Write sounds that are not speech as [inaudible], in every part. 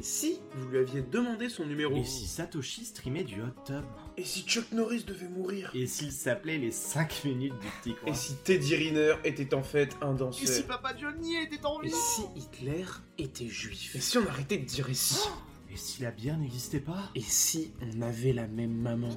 Et si vous lui aviez demandé son numéro Et si Satoshi streamait du hot tub Et si Chuck Norris devait mourir Et s'il s'appelait les 5 minutes du petit coin Et si Teddy Riner était en fait un danseur Et si Papa Johnny était en Et vie si Hitler était juif Et si on arrêtait de dire et si Et si la bière n'existait pas Et si on avait la même maman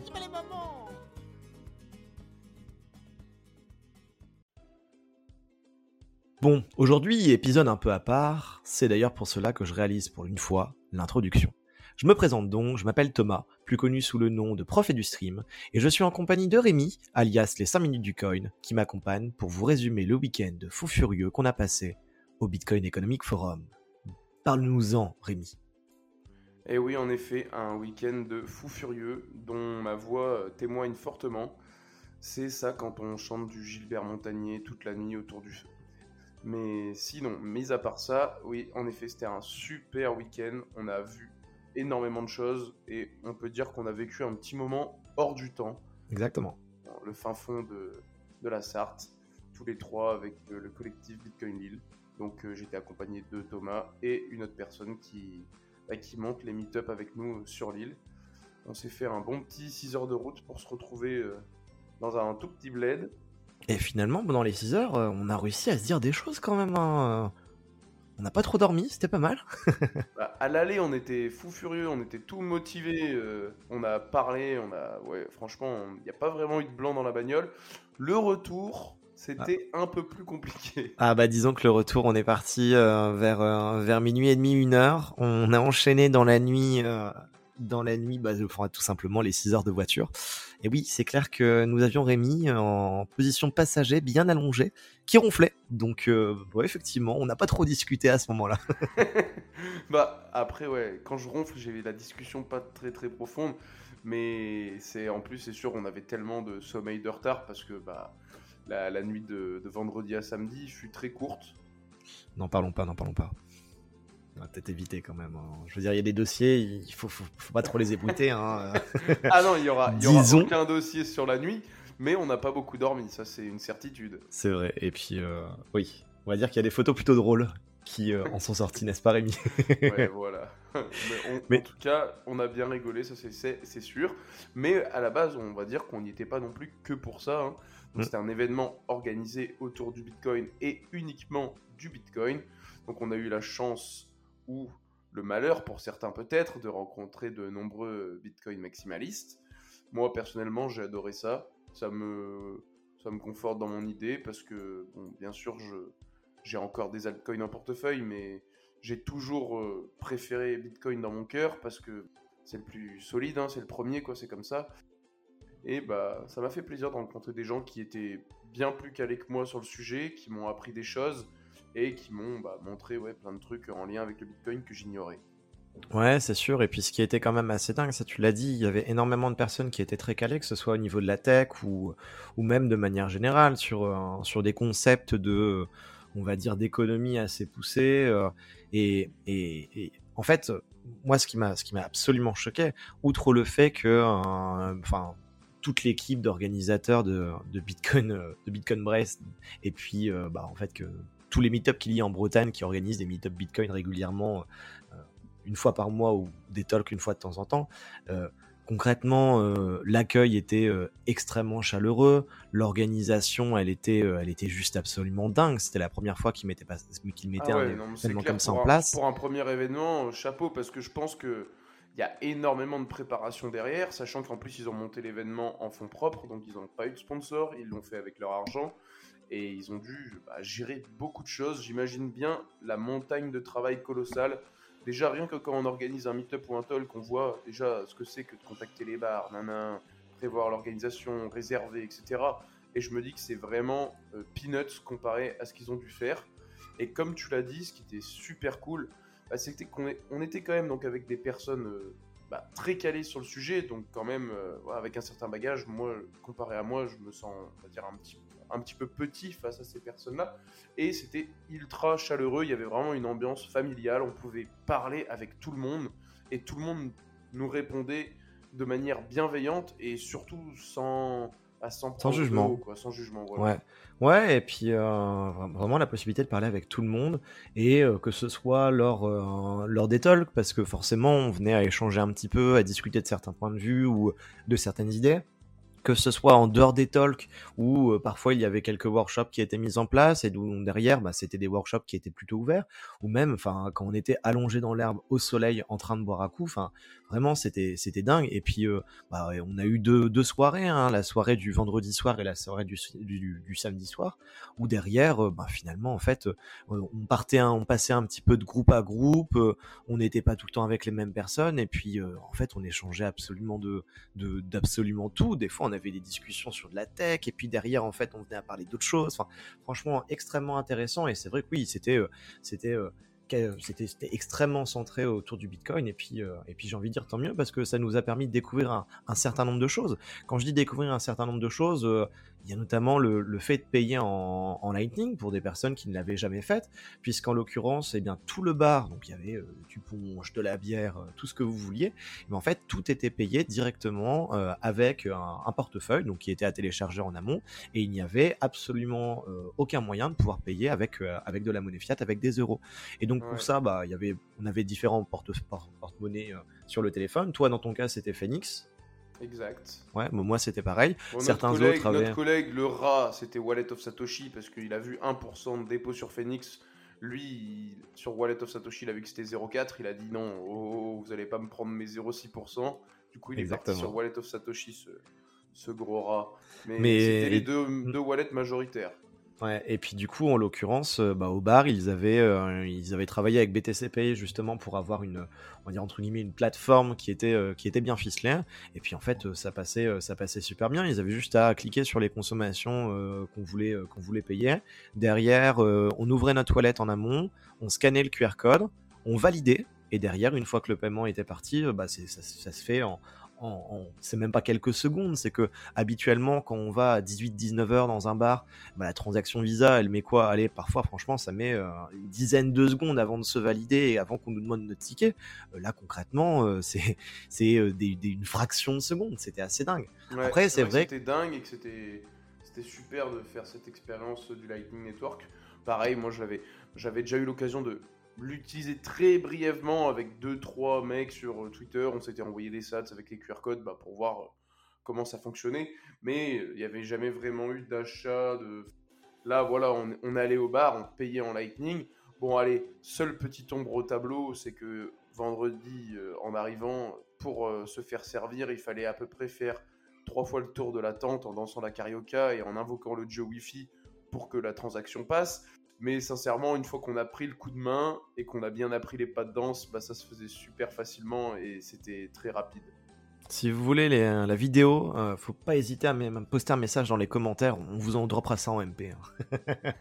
Bon, aujourd'hui, épisode un peu à part, c'est d'ailleurs pour cela que je réalise pour une fois l'introduction. Je me présente donc, je m'appelle Thomas, plus connu sous le nom de Prof du Stream, et je suis en compagnie de Rémi, alias les 5 minutes du coin, qui m'accompagne pour vous résumer le week-end de fou furieux qu'on a passé au Bitcoin Economic Forum. Parle-nous-en, Rémi. Et oui, en effet, un week-end de fou furieux dont ma voix euh, témoigne fortement. C'est ça quand on chante du Gilbert Montagnier toute la nuit autour du feu. Mais sinon, mis à part ça, oui, en effet, c'était un super week-end. On a vu énormément de choses et on peut dire qu'on a vécu un petit moment hors du temps, Exactement. dans le fin fond de, de la Sarthe, tous les trois avec le collectif Bitcoin Lille. Donc euh, j'étais accompagné de Thomas et une autre personne qui, bah, qui monte les meet-up avec nous euh, sur l'île. On s'est fait un bon petit 6 heures de route pour se retrouver euh, dans un tout petit bled. Et finalement, pendant les 6 heures, euh, on a réussi à se dire des choses quand même. hein. On n'a pas trop dormi, c'était pas mal. [laughs] Bah, à l'aller, on était fou furieux, on était tout motivés, euh, on a parlé, on a, ouais, franchement, il n'y a pas vraiment eu de blanc dans la bagnole. Le retour, c'était un peu plus compliqué. [laughs] Ah bah disons que le retour, on est parti euh, vers, euh, vers minuit et demi, une heure. On a enchaîné dans la nuit, euh, dans la nuit, bah, tout simplement les 6 heures de voiture. Et oui, c'est clair que nous avions Rémi en position passager, bien allongé, qui ronflait. Donc euh, ouais, effectivement, on n'a pas trop discuté à ce moment-là. [laughs] [laughs] bah après ouais, quand je ronfle, j'ai la discussion pas très très profonde, mais c'est en plus c'est sûr on avait tellement de sommeil de retard parce que bah la, la nuit de, de vendredi à samedi fut très courte. N'en parlons pas, n'en parlons pas. On va peut-être éviter quand même. hein. Je veux dire, il y a des dossiers, il faut, faut, faut pas trop les ébruiter. Hein. [laughs] Ah non, il y aura, il y aura Disons- aucun dossier sur la nuit, mais on n'a pas beaucoup dormi, ça c'est une certitude. C'est vrai. Et puis, euh, oui, on va dire qu'il y a des photos plutôt drôles qui euh, en sont sorties, n'est-ce pas, Rémi? Ouais, [laughs] voilà. Mais, on- Mais- En tout cas, on a bien rigolé, ça c'est- sûr. Mais à la base, on va dire qu'on n'y était pas non plus que pour ça. hein. Donc, Mm. C'était un événement organisé autour du Bitcoin et uniquement du Bitcoin. Donc on a eu la chance ou le malheur pour certains peut-être de rencontrer de nombreux Bitcoin maximalistes. Moi personnellement, j'ai adoré ça. Ça me, ça me conforte dans mon idée parce que, bon, bien sûr, j'ai encore des altcoins en portefeuille, mais j'ai toujours euh, préféré Bitcoin dans mon cœur parce que c'est le plus solide, hein, c'est le premier, quoi, c'est comme ça. Et bah, ça m'a fait plaisir de rencontrer des gens qui étaient bien plus calés que moi sur le sujet, qui m'ont appris des choses et qui m'ont bah, montré ouais, plein de trucs en lien avec le Bitcoin que j'ignorais. Ouais, c'est sûr. Et puis, ce qui était quand même assez dingue, ça tu l'as dit, il y avait énormément de personnes qui étaient très calées, que ce soit au niveau de la tech ou, ou même de manière générale sur, euh, sur des concepts de, on va dire, d'économie assez poussés. euh, et, et, en fait, moi, ce qui m'a, absolument choqué, outre le fait que, euh, enfin, toute l'équipe d'organisateurs de, de Bitcoin, de Bitcoin Brest, et puis, bah, en fait, que tous les meet-ups qu'il y a en Bretagne qui organisent des meet-ups Bitcoin régulièrement, euh, une fois par mois ou des talks une fois de temps en temps. Euh, concrètement, euh, l'accueil était extrêmement chaleureux, l'organisation, elle était, elle était juste absolument dingue. C'était la première fois qu'ils mettaient, pas, mettaient Ah un ouais, non, mais c'est événement comme ça en un- place. Pour un premier événement, chapeau, parce que je pense que il y a énormément de préparation derrière, sachant qu'en plus ils ont monté l'événement en fonds propres, donc ils n'ont pas eu de sponsor, ils l'ont fait avec leur argent, et ils ont dû bah, gérer beaucoup de choses. J'imagine bien la montagne de travail colossale. Déjà, rien que quand on organise un meet-up ou un talk, on voit déjà ce que c'est que de contacter les bars, prévoir l'organisation, réserver, etc. Et je me dis que c'est vraiment euh, peanuts comparé à ce qu'ils ont dû faire. Et comme tu l'as dit, ce qui était super cool, bah, c'était qu'on était quand même donc avec des personnes euh, bah, très calées sur le sujet, donc quand même euh, avec un certain bagage. Moi, comparé à moi, je me sens, on va dire un petit, un petit peu petit face à ces personnes-là. Et c'était ultra chaleureux. Il y avait vraiment une ambiance familiale. On pouvait parler avec tout le monde et tout le monde nous répondait de manière bienveillante et surtout sans sans, Sans jugement. haut, quoi, sans jugement. Voilà. Ouais, ouais, et puis euh, vra- vraiment la possibilité de parler avec tout le monde, et euh, que ce soit lors, euh, lors des talks, parce que forcément on venait à échanger un petit peu, à discuter de certains points de vue ou de certaines idées, que ce soit en dehors des talks, où euh, parfois il y avait quelques workshops qui étaient mis en place, et d'où derrière bah, c'était des workshops qui étaient plutôt ouverts, ou même quand on était allongé dans l'herbe au soleil en train de boire à coups, vraiment c'était c'était dingue, et puis euh, bah, on a eu deux, deux soirées, hein, la soirée du vendredi soir et la soirée du, du, samedi soir, où derrière, euh, bah, finalement, en fait, euh, on partait, on passait un petit peu de groupe à groupe, on n'était pas tout le temps avec les mêmes personnes, et puis en fait, on échangeait absolument de, d'absolument tout. Des fois, on avait des discussions sur de la tech, et puis derrière, en fait, on venait à parler d'autres choses. Enfin, franchement, extrêmement intéressant, et c'est vrai que oui, c'était, c'était c'était c'était extrêmement centré autour du Bitcoin et puis euh, et puis j'ai envie de dire tant mieux parce que ça nous a permis de découvrir un, un certain nombre de choses. Quand je dis découvrir un certain nombre de choses, euh, il y a notamment le, le fait de payer en, en Lightning pour des personnes qui ne l'avaient jamais fait, puisqu'en l'occurrence, eh bien tout le bar, donc il y avait euh, du punch, de la bière, euh, tout ce que vous vouliez, mais en fait tout était payé directement euh, avec un, un portefeuille, donc qui était à télécharger en amont, et il n'y avait absolument euh, aucun moyen de pouvoir payer avec euh, avec de la monnaie fiat, avec des euros. Et donc Ouais. pour ça, bah il y avait, on avait différents porte porte- porte-monnaies sur le téléphone. Toi dans ton cas c'était Phoenix. Exact. Ouais, moi c'était pareil. Bon, Certains collègue- autres avaient- Notre collègue, le rat, c'était Wallet of Satoshi parce qu'il a vu 1% de dépôt sur Phoenix. Lui, il- sur Wallet of Satoshi, il a vu que c'était 0,4. Il a dit non, oh, oh, vous allez pas me prendre mes 0,6%. Du coup, il est parti sur Wallet of Satoshi, ce, ce gros rat. Mais, Mais- c'était les deux, deux wallets majoritaires. Et puis du coup, en l'occurrence, euh, bah, au bar, ils avaient, euh, ils avaient travaillé avec BTC Pay justement pour avoir une, on va dire entre guillemets, une plateforme qui était, euh, qui était bien ficelée. Et puis en fait, ça passait, ça passait super bien. Ils avaient juste à cliquer sur les consommations qu'on voulait, qu'on voulait payer. Derrière, on ouvrait notre toilette en amont, on scannait le QR code, on validait. Et derrière, une fois que le paiement était parti, bah, ça se fait en, en, en- c'est même pas quelques secondes. C'est que habituellement, quand on va à 18-19 heures dans un bar, bah, la transaction Visa, elle met quoi? Allez, parfois, franchement, ça met euh, une dizaine de secondes avant de se valider et avant qu'on nous demande notre ticket. Euh, là, concrètement, euh, [laughs] c'est c'est des- des- une fraction de seconde. C'était assez dingue. Ouais, Après, c'est vrai que c'était dingue et que c'était c'était super de faire cette expérience du Lightning Network. Pareil, moi j'avais j'avais déjà eu l'occasion de l'utiliser très brièvement avec deux trois mecs sur euh, Twitter. On s'était envoyé des sats avec les QR codes bah, pour voir euh, comment ça fonctionnait, mais euh, il n'y avait jamais vraiment eu d'achat de. Là, voilà, on, allait au bar, on payait en Lightning. Bon, allez, seule petite ombre au tableau, c'est que vendredi, en arrivant, pour se faire servir, il fallait à peu près faire trois fois le tour de la tente en dansant la carioca et en invoquant le dieu Wi-Fi pour que la transaction passe. Mais sincèrement, une fois qu'on a pris le coup de main et qu'on a bien appris les pas de danse, bah, ça se faisait super facilement et c'était très rapide. Si vous voulez les- la vidéo, euh, faut pas hésiter à me poster un message dans les commentaires. On vous en droppera ça en MP. hein. [laughs]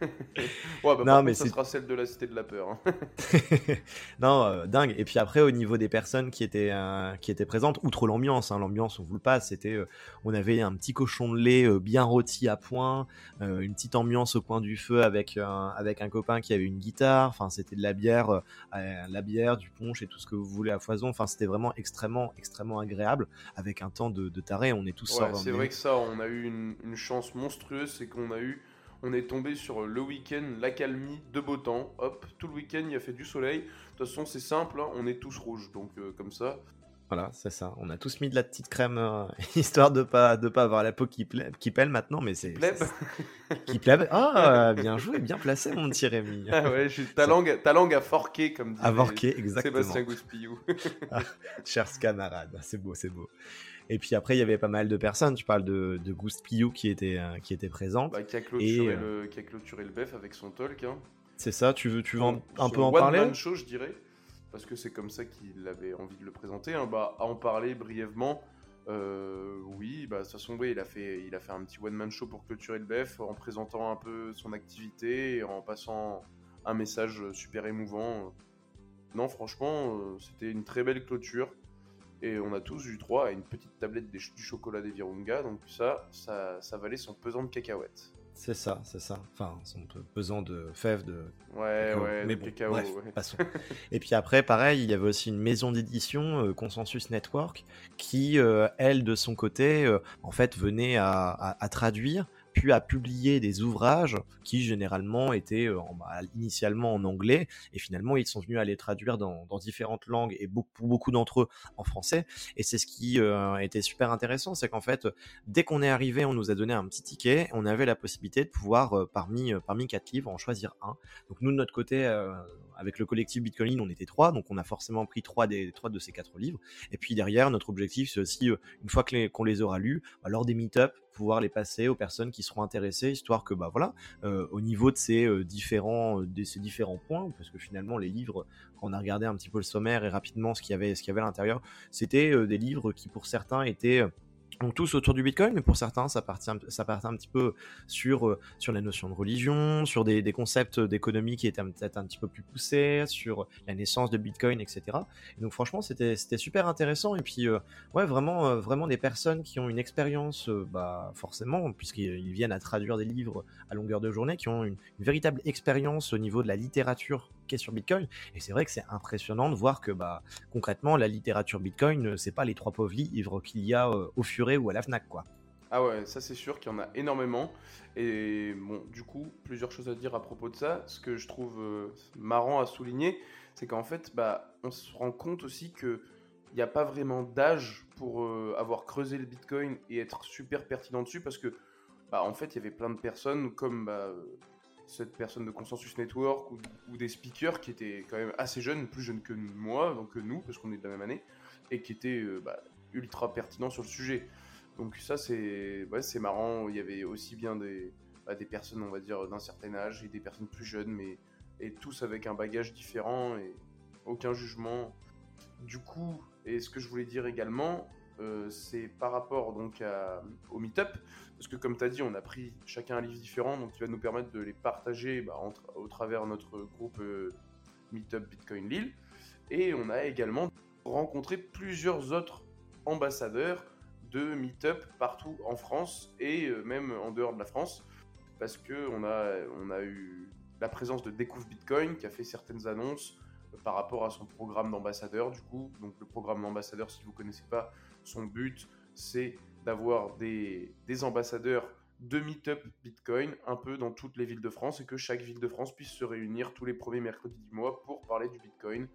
Ouais, bah, Non, mais contre, ça sera celle de la Cité de la Peur. hein. [laughs] non, euh, dingue. Et puis après, au niveau des personnes qui étaient euh, qui étaient présentes, outre l'ambiance, hein, l'ambiance, on vous le passe, c'était, euh, on avait un petit cochon de lait euh, bien rôti à point, euh, une petite ambiance au coin du feu avec un, avec un copain qui avait une guitare. Enfin, c'était de la bière, euh, euh, la bière, du punch et tout ce que vous voulez à foison. Enfin, c'était vraiment extrêmement, extrêmement agréable avec un temps de, de taré. On est tous Ouais, c'est vrai que ça, on a eu une, une chance monstrueuse, c'est qu'on a eu, on est tombé sur le week-end, l'accalmie, de beau temps. Hop, tout le week-end, il a fait du soleil. De toute façon, c'est simple, hein, on est tous rouges, donc euh, comme ça. Voilà, c'est ça. On a tous mis de la petite crème euh, [laughs] histoire de pas de pas avoir la peau qui, plaît, qui pèle maintenant, mais c'est qui plaît. Ah, bien joué, bien placé, mon petit Rémi. Ah ouais, j'ai- ta langue, ta langue a forqué, comme dit Avorqué, exactement. Sébastien Gouspillou. [laughs] Chers camarades, c'est beau, c'est beau. Et puis après, il y avait pas mal de personnes. Tu parles de, de Goose Piou qui était euh, qui était présente. Bah, qui, a clôturé Et, euh, le, qui a clôturé le BEF avec son talk. Hein. C'est ça. Tu veux tu veux en- un peu en parler? Show, je dirais, parce que c'est comme ça qu'il avait envie de le présenter. hein. Bah, à en parler brièvement, euh, oui, bah, de toute façon, oui, il a fait, il a fait un petit one-man show pour clôturer le BF en présentant un peu son activité et en passant un message super émouvant. Non, franchement, euh, c'était une très belle clôture. Et on a tous eu droit à une petite tablette du chocolat des Virunga, donc ça, ça valait son pesant de cacahuètes. C'est ça, c'est ça. Enfin, son pesant de fèves, de. Ouais, ouais, mais de bon, cacao, bref, ouais. passons. [laughs] Et puis après, pareil, il y avait aussi une maison d'édition, euh, Consensus Network, qui, euh, elle, de son côté, euh, en fait, venait à, à- à traduire, puis à publier des ouvrages qui, généralement, étaient euh, bah, initialement en anglais, et finalement, ils sont venus à les traduire dans, différentes langues, et beaucoup, pour beaucoup d'entre eux en français. Et c'est ce qui euh, était super intéressant, c'est qu'en fait, dès qu'on est arrivé, on nous a donné un petit ticket, on avait la possibilité de pouvoir, euh, parmi, parmi quatre livres, en choisir un. Donc nous, de notre côté, avec le collectif Bitcoin, on était trois, donc on a forcément pris trois, des, trois de ces quatre livres. Et puis derrière, notre objectif, c'est aussi, une fois qu'on les aura lus, bah, lors des meet-up, pouvoir les passer aux personnes qui seront intéressées, histoire que, bah voilà, euh, au niveau de ces, euh, différents, euh, de ces différents points, parce que finalement, les livres, quand on a regardé un petit peu le sommaire et rapidement ce qu'il y avait, ce qu'il y avait à l'intérieur, c'était des livres qui, pour certains, étaient... donc tous autour du Bitcoin, mais pour certains, ça partait, un- ça partait un petit peu sur, euh, sur la notion de religion, sur des, concepts d'économie qui étaient peut-être un petit peu plus poussés, sur la naissance de Bitcoin, etc. Et donc franchement, c'était super intéressant. Et puis, euh, ouais, vraiment, euh, vraiment des personnes qui ont une expérience, bah, forcément, puisqu'ils ils viennent à traduire des livres à longueur de journée, qui ont une véritable expérience au niveau de la littérature qu'est sur Bitcoin. Et c'est vrai que c'est impressionnant de voir que, bah, concrètement, la littérature Bitcoin, euh, c'est pas les trois pauvres livres qu'il y a euh, au furet ou à la Fnac, quoi. Ah ouais, ça c'est sûr qu'il y en a énormément. Et bon, du coup, plusieurs choses à dire à propos de ça. Ce que je trouve euh, marrant à souligner, c'est qu'en fait, bah, on se rend compte aussi que il n'y a pas vraiment d'âge pour avoir creusé le Bitcoin et être super pertinent dessus parce que, bah, en fait, il y avait plein de personnes comme bah, cette personne de Consensus Network ou, des speakers qui étaient quand même assez jeunes, plus jeunes que moi, donc que nous, parce qu'on est de la même année, et qui étaient euh, bah, ultra pertinents sur le sujet. Donc ça c'est marrant, il y avait aussi bien des, bah, des personnes on va dire d'un certain âge et des personnes plus jeunes mais et tous avec un bagage différent et aucun jugement. Du coup, et ce que je voulais dire également, euh, c'est par rapport donc au meet-up, parce que comme tu as dit, on a pris chacun un livre différent, donc qui va nous permettre de les partager bah, entre- au travers notre groupe euh, Meetup Bitcoin Lille. Et on a également rencontré plusieurs autres ambassadeurs de meet-up partout en France et euh, même en dehors de la France parce que on a, a eu la présence de Découvre Bitcoin qui a fait certaines annonces par rapport à son programme d'ambassadeur du coup donc le programme d'ambassadeur si vous connaissez pas son but c'est d'avoir des, ambassadeurs de meet-up Bitcoin un peu dans toutes les villes de France et que chaque ville de France puisse se réunir tous les premiers mercredis du mois pour parler du Bitcoin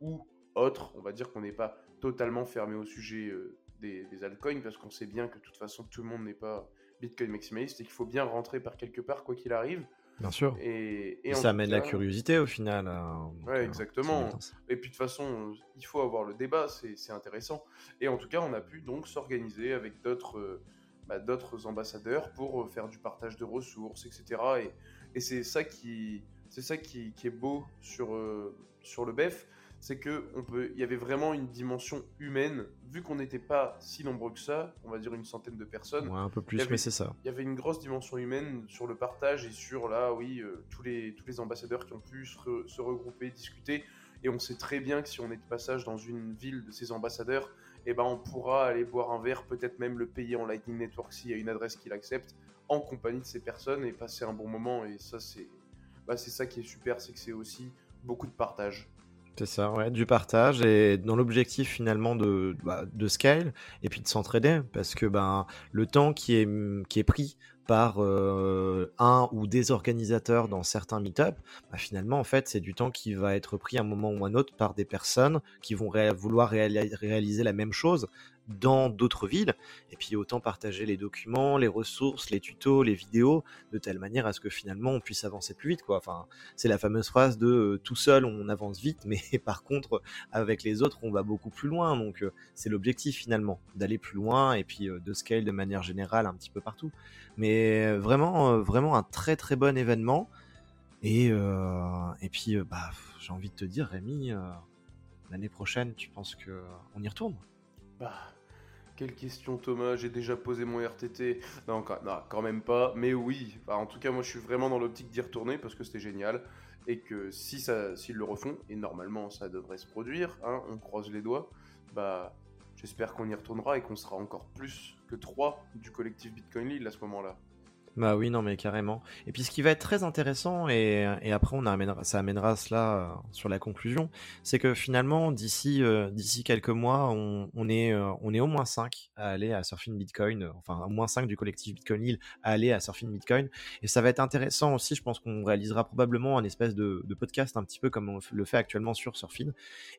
ou autre. On va dire qu'on n'est pas totalement fermé au sujet euh, des, des altcoins parce qu'on sait bien que de toute façon tout le monde n'est pas Bitcoin maximaliste et qu'il faut bien rentrer par quelque part quoi qu'il arrive. Bien sûr. Et, et Et en ça amène la curiosité au final. hein. Donc, Ouais, exactement. c'est bien. Et puis de toute façon, euh, il faut avoir le débat, c'est intéressant. Et en tout cas, on a pu donc s'organiser avec d'autres euh, bah, d'autres ambassadeurs pour euh, faire du partage de ressources, etc. Et, et c'est ça qui c'est ça qui, qui est beau sur euh, sur le BEF, c'est que on peut il y avait vraiment une dimension humaine vu qu'on n'était pas si nombreux que ça, on va dire une centaine de personnes Ouais, un peu plus, avait- mais c'est ça. il y avait une grosse dimension humaine sur le partage et sur là, oui, euh, tous, les, tous les ambassadeurs qui ont pu se, re- se regrouper, discuter. Et on sait très bien que si on est de passage dans une ville de ces ambassadeurs, eh ben, on pourra aller boire un verre, peut-être même le payer en Lightning Network s'il y a une adresse qu'il accepte, en compagnie de ces personnes et passer un bon moment. Et ça, c'est bah, c'est ça qui est super, c'est que c'est aussi beaucoup de partage. C'est ça, ouais, du partage et dans l'objectif finalement de, bah, scale et puis de s'entraider parce que ben le temps qui est, pris par euh, un ou des organisateurs dans certains meet-up, bah, finalement en fait c'est du temps qui va être pris à un moment ou un autre par des personnes qui vont vouloir réali- réaliser la même chose dans d'autres villes et puis autant partager les documents, les ressources, les tutos, les vidéos de telle manière à ce que finalement on puisse avancer plus vite quoi. Enfin, c'est la fameuse phrase de euh, tout seul on avance vite, mais [laughs] par contre avec les autres on va beaucoup plus loin. Donc euh, c'est l'objectif finalement d'aller plus loin et puis euh, de scale de manière générale un petit peu partout. Mais vraiment, vraiment un très très bon événement. Et et puis bah j'ai envie de te dire Rémi, l'année prochaine tu penses que euh, on y retourne? Bah, quelle question Thomas, j'ai déjà posé mon RTT. Non, quand, même pas, mais oui. En tout cas, moi je suis vraiment dans l'optique d'y retourner parce que c'était génial. Et que si ça, s'ils le refont, et normalement ça devrait se produire, hein, on croise les doigts, bah j'espère qu'on y retournera et qu'on sera encore plus que trois du collectif Bitcoin Lille à ce moment-là. Bah oui, non, mais carrément. Et puis ce qui va être très intéressant, et, et après on amènera, ça amènera cela euh, sur la conclusion, c'est que finalement, d'ici euh, quelques mois, on, on est, euh, on est au moins 5 à aller à Surfing Bitcoin, enfin au moins 5 du collectif Bitcoin Hill à aller à Surfing Bitcoin. Et ça va être intéressant aussi, je pense qu'on réalisera probablement un espèce de, de podcast un petit peu comme on le fait actuellement sur Surfing.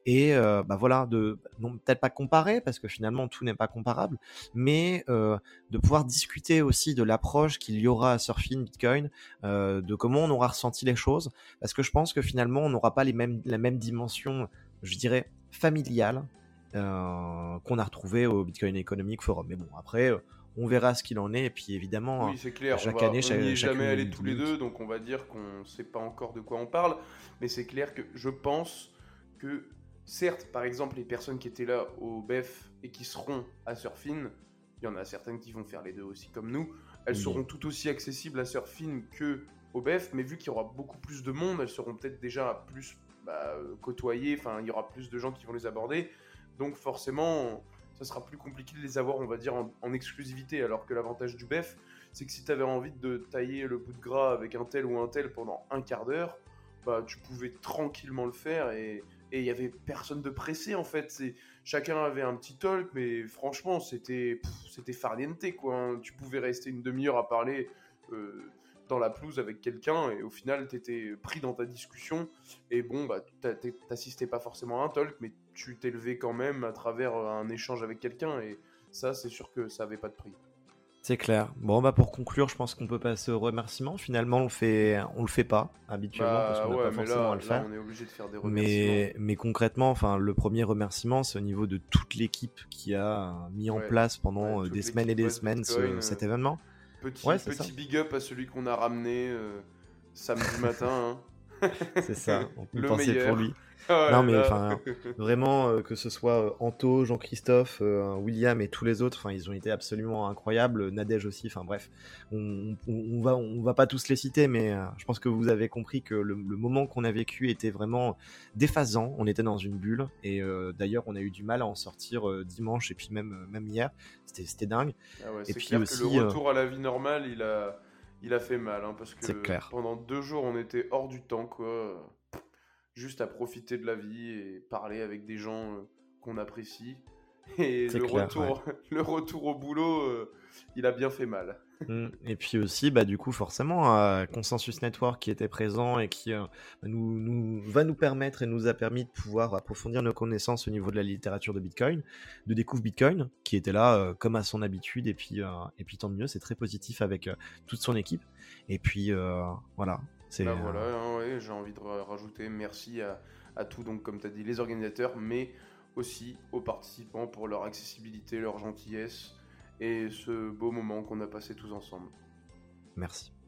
Et bah voilà, de peut-être pas comparer, parce que finalement tout n'est pas comparable, mais de pouvoir discuter aussi de l'approche qu'il y aura à Surfing Bitcoin, euh, de comment on aura ressenti les choses, parce que je pense que finalement on n'aura pas les mêmes, la même dimension, je dirais, familiale euh, qu'on a retrouvé au Bitcoin Economic Forum. Mais bon, après, euh, on verra ce qu'il en est, et puis évidemment, Oui, clair. chaque on va- année, on chaque- est jamais allé tous les deux, donc on va dire qu'on ne sait pas encore de quoi on parle. Mais c'est clair que je pense que, certes, par exemple, les personnes qui étaient là au BEF et qui seront à Surfin, il y en a certaines qui vont faire les deux aussi comme nous, elles Oui. seront tout aussi accessibles à Surfin que au BEF, mais vu qu'il y aura beaucoup plus de monde, elles seront peut-être déjà plus bah, euh, côtoyées, enfin, il y aura plus de gens qui vont les aborder. Donc forcément, ça sera plus compliqué de les avoir, on va dire, en, en exclusivité. Alors que l'avantage du BEF, c'est que si tu avais envie de tailler le bout de gras avec un tel ou un tel pendant un quart d'heure, bah tu pouvais tranquillement le faire et et il y avait personne de pressé en fait. C'est chacun avait un petit talk, mais franchement c'était c'était farniente quoi. hein. Tu pouvais rester une demi-heure à parler. euh, dans la pelouse avec quelqu'un et au final t'étais pris dans ta discussion et bon bah t'assistais pas forcément à un talk mais tu t'élevais quand même à travers un échange avec quelqu'un et ça c'est sûr que ça avait pas de prix. C'est clair. Bon, bah pour conclure, je pense qu'on peut passer au remerciement. Finalement, on le fait, on le fait pas habituellement parce Bah qu'on n'a ouais pas mais forcément là, à le là, faire. on est obligé de faire des remerciements. Mais, mais concrètement, enfin, le premier remerciement, c'est au niveau de toute l'équipe qui a mis en place pendant Ouais, euh, des semaines et des semaines ce- Bitcoin, euh, cet événement. Petit, petit big up à celui qu'on a ramené euh, samedi [laughs] matin. hein. [laughs] C'est ça. On peut Le penser meilleur. pour lui. [laughs] Ah Non, mais enfin, [laughs] Vraiment, euh, que ce soit euh, Anto, Jean-Christophe, euh, William et tous les autres, enfin, ils ont été absolument incroyables. Nadège aussi. Enfin bref, on, on, on va, on va pas tous les citer, mais je pense que vous avez compris que le, le moment qu'on a vécu était vraiment déphasant. On était dans une bulle et d'ailleurs, on a eu du mal à en sortir dimanche et puis même, même hier. C'était, dingue. Ah ouais, Et puis clair aussi, que le retour à la vie normale, il a, il a fait mal, hein, parce que clair. pendant deux jours, on était hors du temps, quoi. Juste à profiter de la vie et parler avec des gens euh, qu'on apprécie. Et le clair, retour, [laughs] le retour au boulot, euh, il a bien fait mal. Mm. Et puis aussi, bah, du coup, forcément, euh, Consensus Network qui était présent et qui euh, nous, nous, va nous permettre et nous a permis de pouvoir approfondir nos connaissances au niveau de la littérature de Bitcoin, de Découvre Bitcoin, qui était là euh, comme à son habitude, et puis, et puis tant mieux, c'est très positif avec toute son équipe. Et puis voilà, c'est Bah voilà, hein, ouais, j'ai envie de ra- rajouter merci à, à tous, donc comme tu as dit, les organisateurs, mais aussi aux participants pour leur accessibilité, leur gentillesse et ce beau moment qu'on a passé tous ensemble. merci.